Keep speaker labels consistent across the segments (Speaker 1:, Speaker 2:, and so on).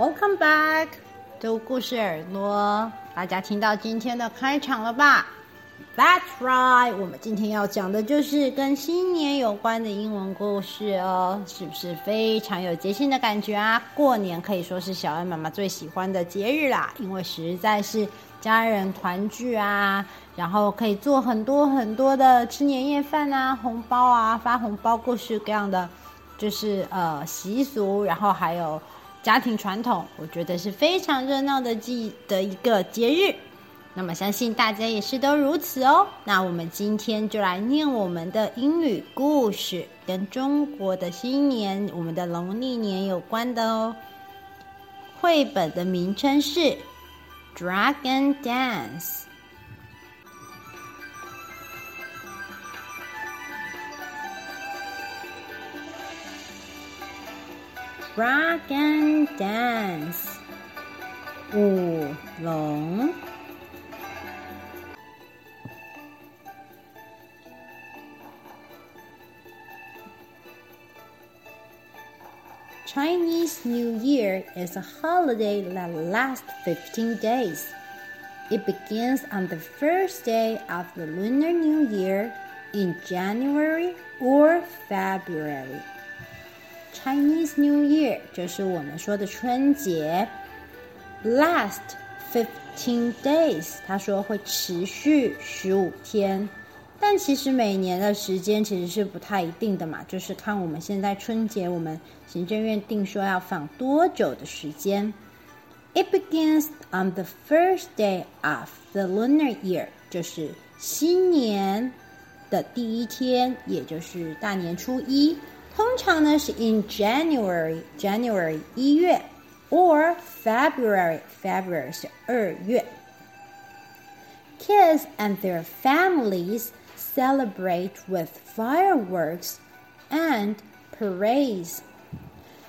Speaker 1: Welcome back，读故事耳朵，大家听到今天的开场了吧？That's right，我们今天要讲的就是跟新年有关的英文故事哦，是不是非常有节庆的感觉啊？过年可以说是小恩妈妈最喜欢的节日啦，因为实在是家人团聚啊，然后可以做很多很多的吃年夜饭啊、红包啊、发红包，各式各样的就是呃习俗，然后还有。家庭传统，我觉得是非常热闹的季的一个节日。那么相信大家也是都如此哦。那我们今天就来念我们的英语故事，跟中国的新年、我们的农历年有关的哦。绘本的名称是《Dragon Dance》。Dragon Dance，舞龙。Chinese New Year is a holiday that lasts 15 days. It begins on the first day of the Lunar New Year in January or February. Chinese New Year 就是我们说的春节，last fifteen days，他说会持续十五天，但其实每年的时间其实是不太一定的嘛，就是看我们现在春节，我们行政院定说要放多久的时间。It begins on the first day of the lunar year，就是新年的第一天，也就是大年初一。通常呢是 in January January 一月，or February February 是二月。Kids and their families celebrate with fireworks and parades。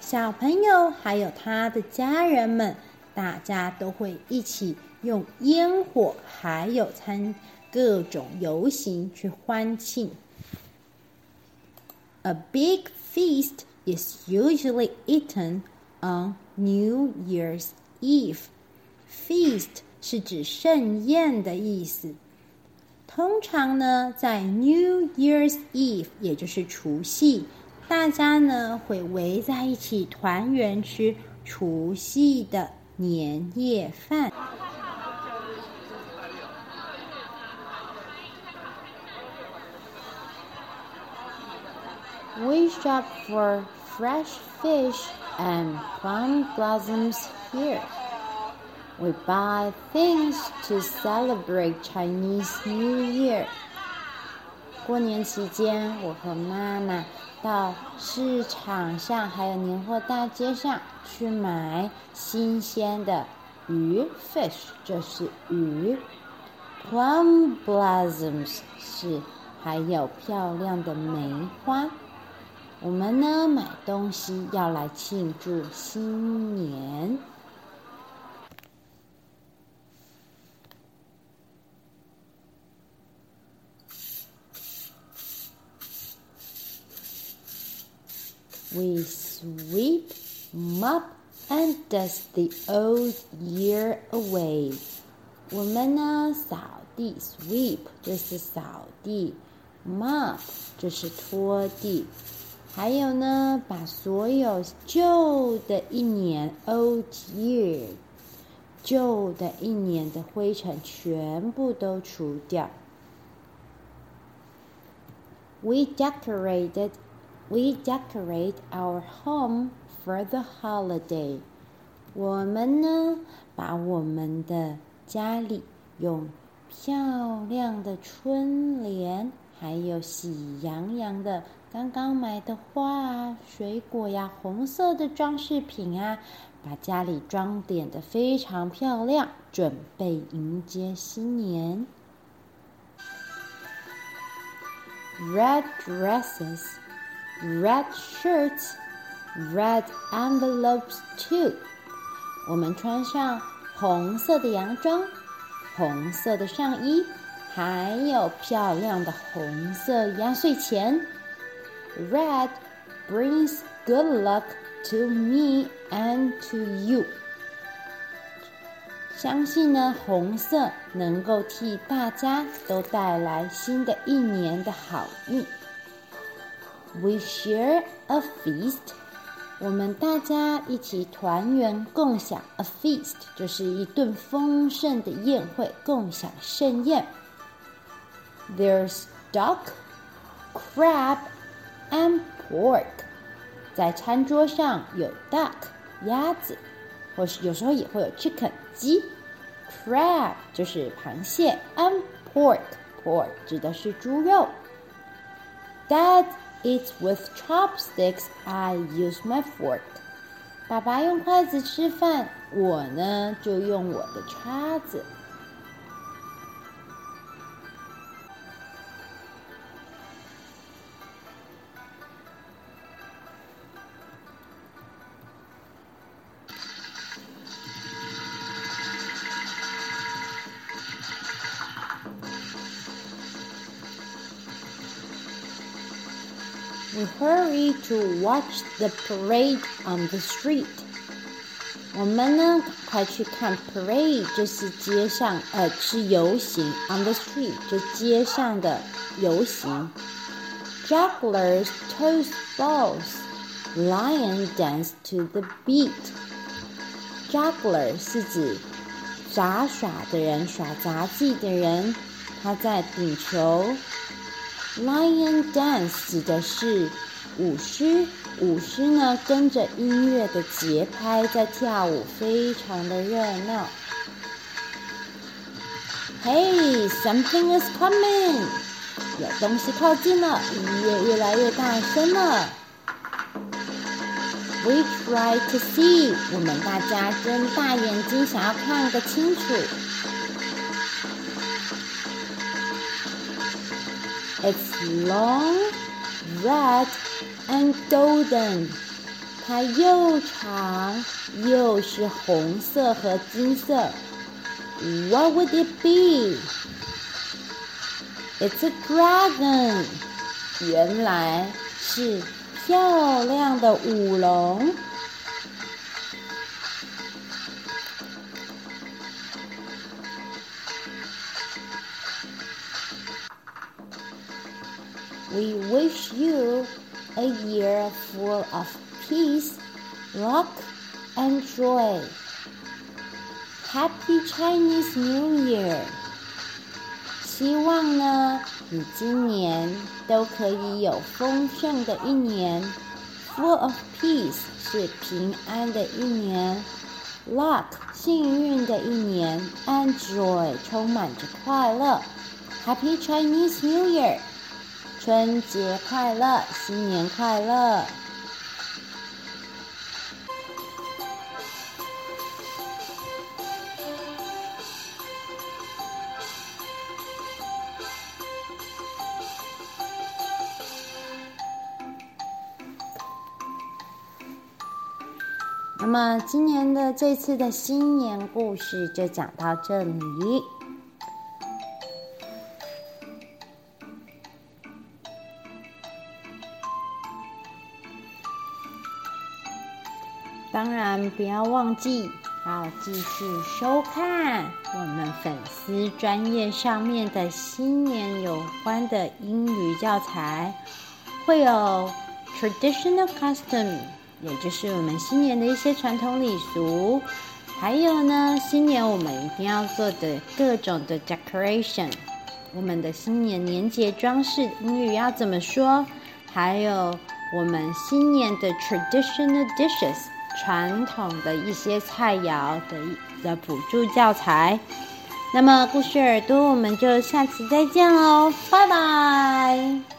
Speaker 1: 小朋友还有他的家人们，大家都会一起用烟火，还有参各种游行去欢庆。 A big feast is usually eaten on New Year's Eve. Feast 是指盛宴的意思。通常呢，在 New Year's Eve，也就是除夕，大家呢会围在一起团圆吃除夕的年夜饭。We shop for fresh fish and plum blossoms here. We buy things to celebrate Chinese New Year. 过年期间，我和妈妈到市场上还有年货大街上去买新鲜的鱼 （fish），这是鱼。Plum blossoms 是还有漂亮的梅花。我们呢，买东西要来庆祝新年。We sweep, mop, and dust the old year away。我们呢，扫地，sweep 就是扫地，mop 就是拖地。还有呢，把所有旧的一年 （old year） 旧的一年的灰尘全部都除掉。We decorated, we decorate our home for the holiday。我们呢，把我们的家里用漂亮的春联，还有喜洋洋的。刚刚买的花啊，水果呀，红色的装饰品啊，把家里装点的非常漂亮，准备迎接新年。Red dresses, red shirts, red envelopes too。我们穿上红色的洋装，红色的上衣，还有漂亮的红色压岁钱。Red brings good luck to me and to you。相信呢，红色能够替大家都带来新的一年的好运。We share a feast，我们大家一起团圆共享。A feast 就是一顿丰盛的宴会，共享盛宴。There's duck, crab, and pork。在餐桌上有 duck 鸭子。或是有时候也会有 chicken 鸡，crab 就是螃蟹，and pork pork 指的是猪肉。Dad eats with chopsticks. I use my fork. 爸爸用筷子吃饭，我呢就用我的叉子。 hurry to watch the parade on the street. 我们呢，快去看 parade，就是街上，呃，是游行。On the street，就街上的游行。Jugglers toss balls. Lion dance to the beat. Juggler 是指杂耍的人，耍杂技的人，他在顶球。 Lion dance 指的是舞狮，舞狮呢跟着音乐的节拍在跳舞，非常的热闹。Hey, something is coming！有东西靠近了，音乐越来越大声了。We try to see，我们大家睁大眼睛想要看个清楚。It's long, red, and golden. 它又长又是红色和金色。What would it be? It's a dragon. 原来是漂亮的舞龙。 We wish you a year full of peace, luck, and joy. Happy Chinese New Year！希望呢，你今年都可以有丰盛的一年，full of peace 是平安的一年，luck 幸运的一年，and joy 充满着快乐。Happy Chinese New Year！ 春节快乐，新年快乐！那么，今年的这次的新年故事就讲到这里。不要忘记要继续收看我们粉丝专业上面的新年有关的英语教材，会有 traditional custom，也就是我们新年的一些传统礼俗，还有呢，新年我们一定要做的各种的 decoration，我们的新年年节装饰英语要怎么说？还有我们新年的 traditional dishes。传统的一些菜肴的的辅助教材，那么故事耳朵，我们就下次再见喽，拜拜。